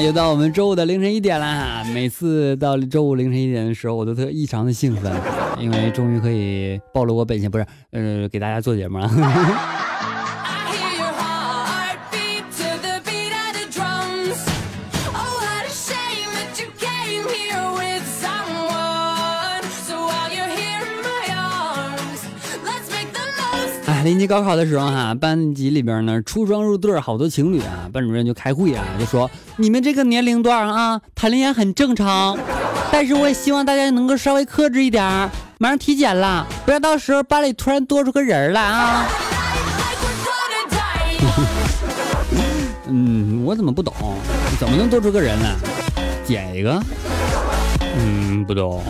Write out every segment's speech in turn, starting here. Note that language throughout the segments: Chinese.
又到我们周五的凌晨一点了。每次到周五凌晨一点的时候，我都特异常的兴奋，因为终于可以暴露我本性，不是，呃，给大家做节目了。临近高考的时候哈，班级里边呢出双入对，好多情侣啊，班主任就开会啊，就说你们这个年龄段啊谈恋爱很正常，但是我也希望大家能够稍微克制一点，马上体检了，不要到时候班里突然多出个人来啊。嗯，我怎么不懂？怎么能多出个人呢？减一个？嗯，不懂。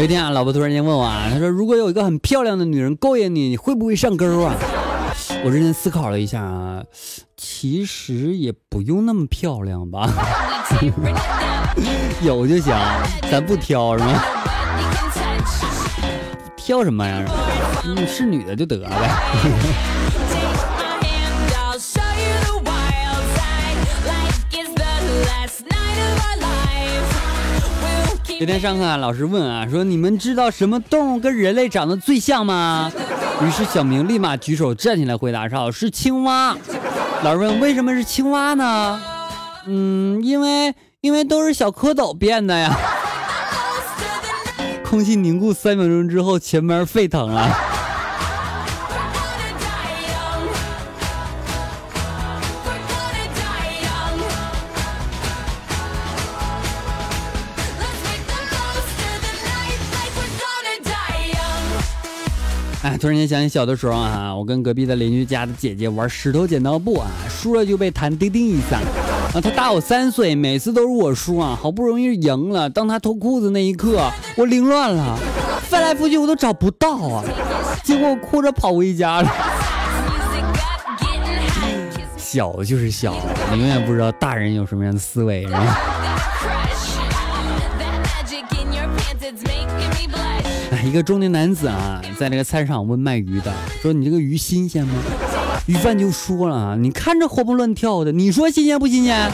有一天啊，老婆突然间问我啊，她说：“如果有一个很漂亮的女人勾引你，你会不会上钩啊？” 我认真思考了一下啊，其实也不用那么漂亮吧，有就行，咱不挑是吗？挑什么呀？嗯，是女的就得了呗。今天上课啊，老师问啊，说你们知道什么动物跟人类长得最像吗？于是小明立马举手站起来回答说：“是青蛙。”老师问为什么是青蛙呢？嗯，因为因为都是小蝌蚪变的呀。空气凝固三秒钟之后，前面沸腾了。哎，突然间想起小的时候啊，我跟隔壁的邻居家的姐姐玩石头剪刀布啊，输了就被弹叮叮一下。啊，她大我三岁，每次都是我输啊，好不容易赢了，当她脱裤子那一刻，我凌乱了，翻来覆去我都找不到啊，结果我哭着跑回家了。小就是小，你永远不知道大人有什么样的思维，是吧？一个中年男子啊，在那个菜市场问卖鱼的，说：“你这个鱼新鲜吗？”鱼贩就说了：“啊，你看着活蹦乱跳的，你说新鲜不新鲜？”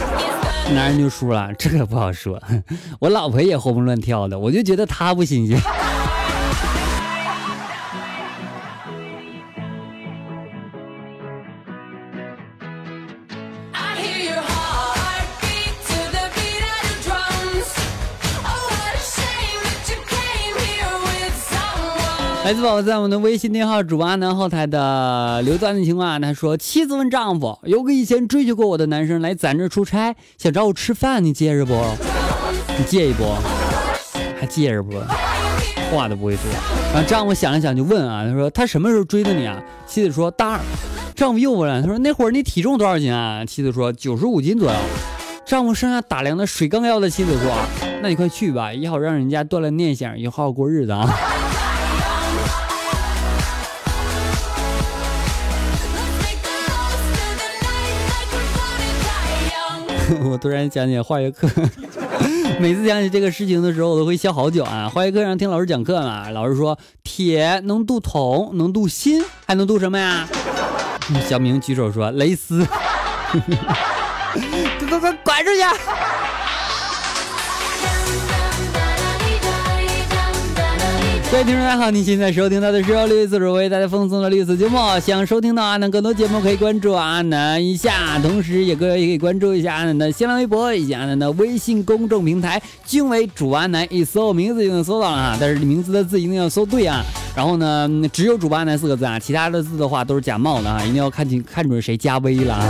男人就说了：“这可不好说，我老婆也活蹦乱跳的，我就觉得她不新鲜。”来自宝宝在我们的微信电号主播阿南后台的留段子情况，他说妻子问丈夫，有个以前追求过我的男生来咱这出差，想找我吃饭，你介意不？你介意不？还介意不？话都不会说。然后丈夫想了想就问啊，他说他什么时候追的你啊？妻子说大二。丈夫又问了，他说那会儿你体重多少斤啊？妻子说九十五斤左右。丈夫剩下打量的水缸腰的妻子说，那你快去吧，也好让人家锻炼念想，以后好好过日子啊。我突然想起化学课，每次想起这个事情的时候，我都会笑好久啊。化学课上听老师讲课嘛，老师说铁能镀铜，能镀锌，还能镀什么呀？小明举手说蕾丝。快快快，滚出去！各位听众大家好，您现在收听到的是由绿色主播为大家奉送的绿色节目。想收听到阿南更多节目，可以关注阿南一下，同时也各位也可以关注一下阿南的新浪微博以及阿南的微信公众平台，均为主阿南，一搜名字就能搜到了啊。但是名字的字一定要搜对啊。然后呢，只有主播阿南四个字啊，其他的字的话都是假冒的啊，一定要看清看准谁加微了啊。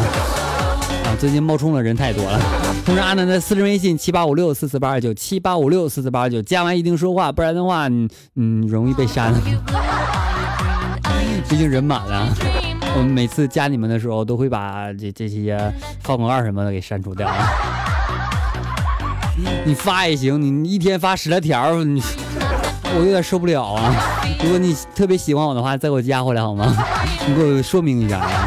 啊，最近冒充的人太多了。同时，阿南的私人微信七八五六四四八二九七八五六四四八二九，加完一定说话，不然的话，嗯，容易被删。毕竟人满了。我们每次加你们的时候，都会把这这些放广告什么的给删除掉。你发也行，你一天发十来条，你我有点受不了啊。如果你特别喜欢我的话，再给我加回来好吗？你给我说明一下啊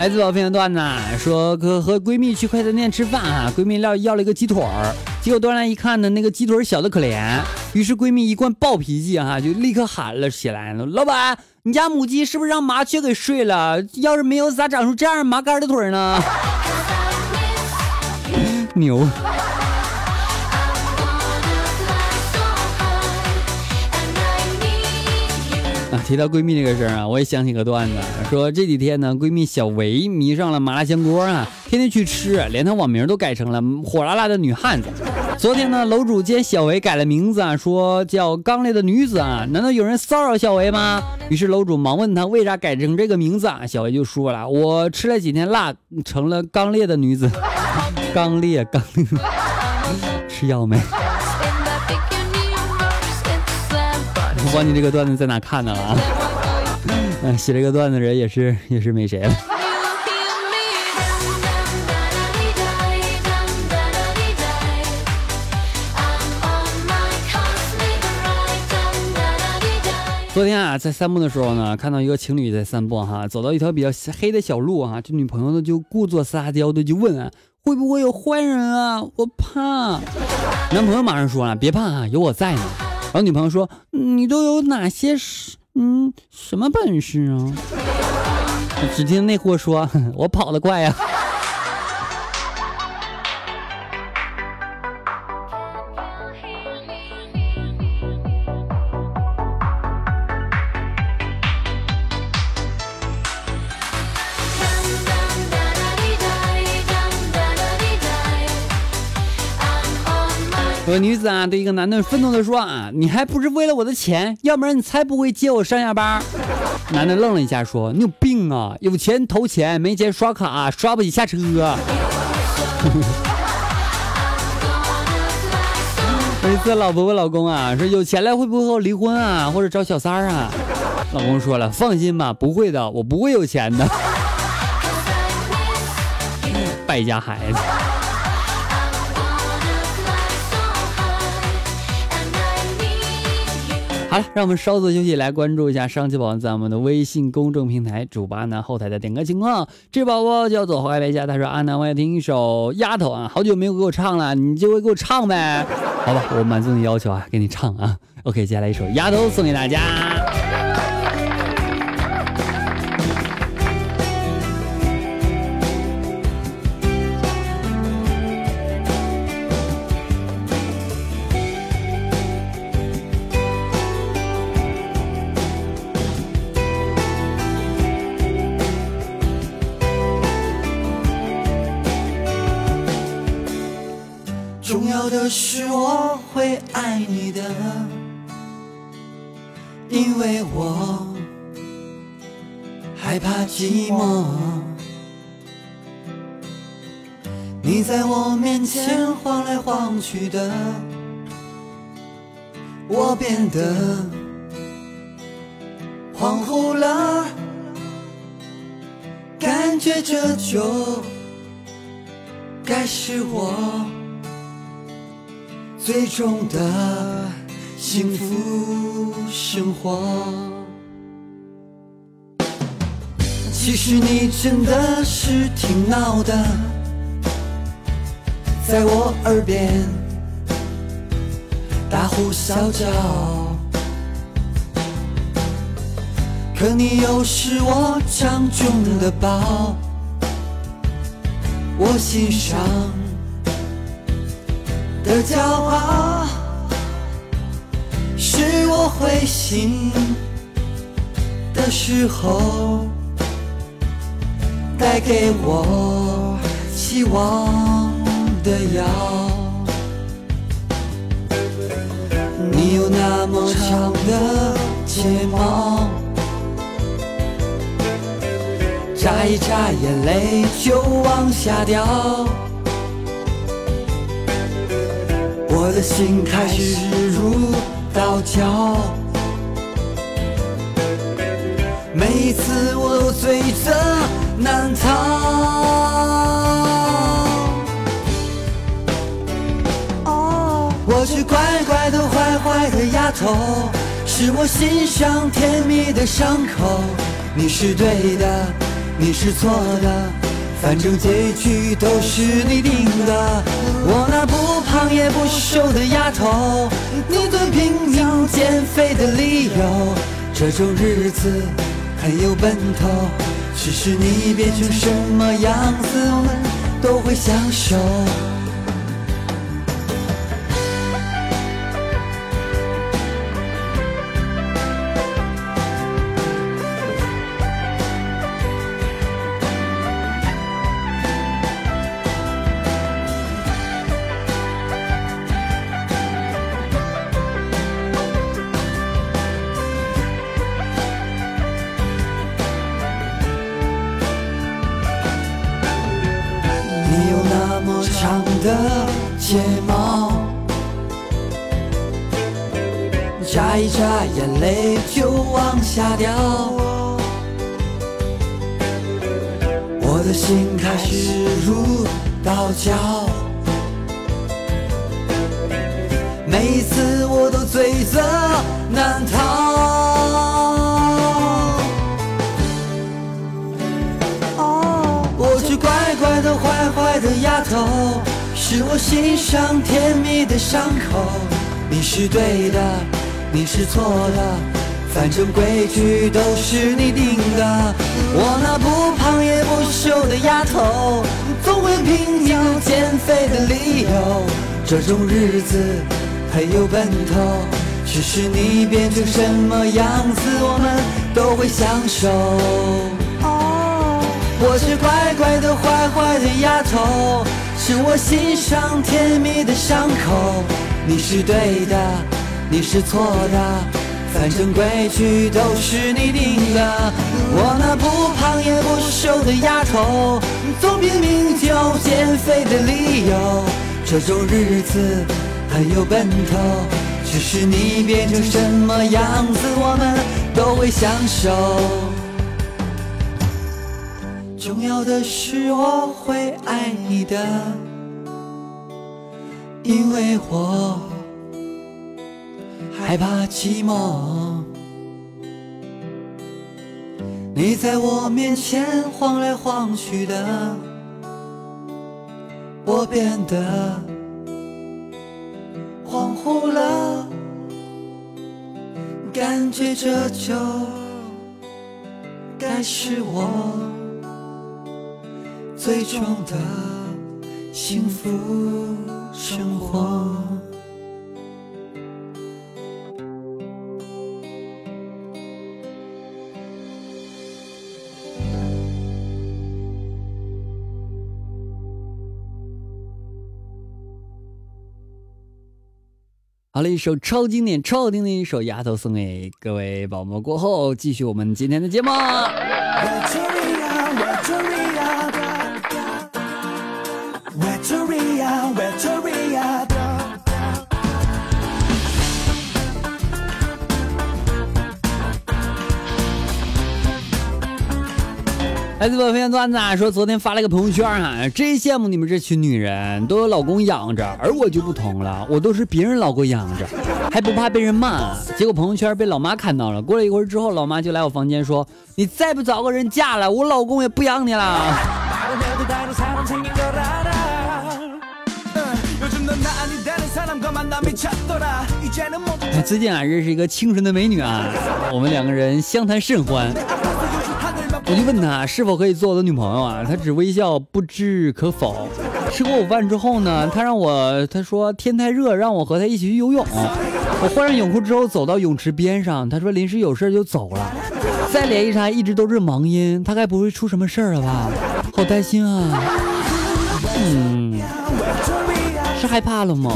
来自宝片段子说，和和闺蜜去快餐店吃饭啊，闺蜜要要了一个鸡腿儿，结果端来一看呢，那个鸡腿小的可怜，于是闺蜜一贯暴脾气哈，就立刻喊了起来老板，你家母鸡是不是让麻雀给睡了？要是没有，咋长出这样麻杆的腿呢？牛。啊，提到闺蜜这个事儿啊，我也想起个段子，说这几天呢，闺蜜小维迷上了麻辣香锅啊，天天去吃，连她网名都改成了火辣辣的女汉子。昨天呢，楼主见小维改了名字啊，说叫刚烈的女子啊，难道有人骚扰小维吗？于是楼主忙问他为啥改成这个名字啊，小维就说了，我吃了几天辣，成了刚烈的女子。刚烈，刚烈，吃药没？我忘记这个段子在哪看的了啊！嗯，写这个段子的人也是也是没谁了。昨天啊，在散步的时候呢，看到一个情侣在散步哈，走到一条比较黑的小路哈，这女朋友呢就故作撒娇的就问啊，会不会有坏人啊？我怕。男朋友马上说了，别怕啊，有我在呢。然后女朋友说：“你都有哪些什嗯什么本事啊？”只听那货说：“我跑得快呀。”女子啊，对一个男的愤怒的说啊，你还不是为了我的钱，要不然你才不会接我上下班。男的愣了一下，说你有病啊，有钱投钱，没钱刷卡，刷不起下车。有一次老婆问老公啊，说有钱了会不会和我离婚啊，或者找小三啊？老公说了，放心吧，不会的，我不会有钱的。败家孩子。好了，让我们稍作休息，来关注一下上期宝宝在我们的微信公众平台主播阿南后台的点歌情况。这宝宝叫做怀白家，他说阿南，我要听一首《丫头》啊，好久没有给我唱了，你就会给我唱呗？好吧，我满足你要求啊，给你唱啊。OK，接下来一首《丫头》送给大家。的是我会爱你的，因为我害怕寂寞。你在我面前晃来晃去的，我变得恍惚了，感觉这就该是我。最终的幸福生活。其实你真的是挺闹的，在我耳边大呼小叫。可你又是我掌中的宝，我欣赏。的骄傲，是我灰心的时候带给我希望的药。你有那么长的睫毛，眨一眨眼泪就往下掉。我的心开始如刀绞。每一次我都罪责难逃。我是乖乖的坏坏的丫头，是我心上甜蜜的伤口。你是对的，你是错的，反正结局都是你定的。我那不胖也不瘦的丫头，你最拼命减肥的理由，这种日子很有奔头。只是你变成什么样子，我们都会享受。的睫毛，眨一眨眼泪就往下掉，我的心开始如刀绞，每一次我都罪责难逃。我是乖乖的坏坏的丫头，是我心上甜蜜的伤口。你是对的，你是错的，反正规矩都是你定的。我那不胖也不瘦的丫头，总会拼命减肥的理由。这种日子很有奔头，只是你变成什么样子，我们都会享受。我是乖乖的坏坏的丫头，是我心上甜蜜的伤口。你是对的，你是错的，反正规矩都是你定的。我那不胖也不瘦的丫头，总拼命找减肥的理由。这种日子很有奔头，只是你变成什么样子，我们都会享受。重要的是我会爱你的，因为我害怕寂寞。你在我面前晃来晃去的，我变得恍惚了，感觉这就该是我。最终的幸福生活。好了，一首超经典、超好听的一首《丫头》送给各位宝宝。过后，继续我们今天的节目。来自我片段子啊，说昨天发了一个朋友圈哈、啊，真羡慕你们这群女人，都有老公养着，而我就不同了，我都是别人老公养着，还不怕被人骂。结果朋友圈被老妈看到了，过了一会儿之后，老妈就来我房间说：“你再不找个人嫁了，我老公也不养你了。”最近啊，认识一个清纯的美女啊，我们两个人相谈甚欢。我就问他是否可以做我的女朋友啊他只微笑不知可否。吃过午饭之后呢他让我他说天太热让我和他一起去游泳。我换上泳裤之后走到泳池边上他说临时有事就走了。再联系他一直都是忙音他该不会出什么事儿了吧。好担心啊。嗯是害怕了吗？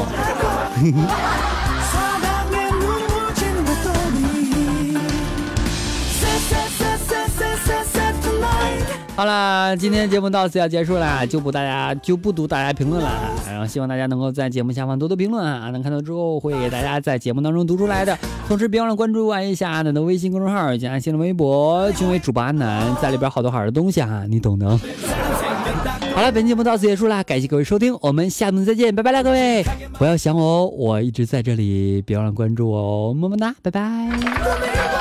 好了，今天的节目到此要结束了，就不大家就不读大家评论了，然后希望大家能够在节目下方多多评论啊，能看到之后会给大家在节目当中读出来的。同时别忘了关注一下阿南的微信公众号加新浪微博，均为主播阿南，在里边好多好的东西啊，你懂的。好了，本节目到此结束啦，感谢各位收听，我们下次再见，拜拜啦，各位，不要想我哦，我一直在这里，别忘了关注我哦，么么哒，拜拜。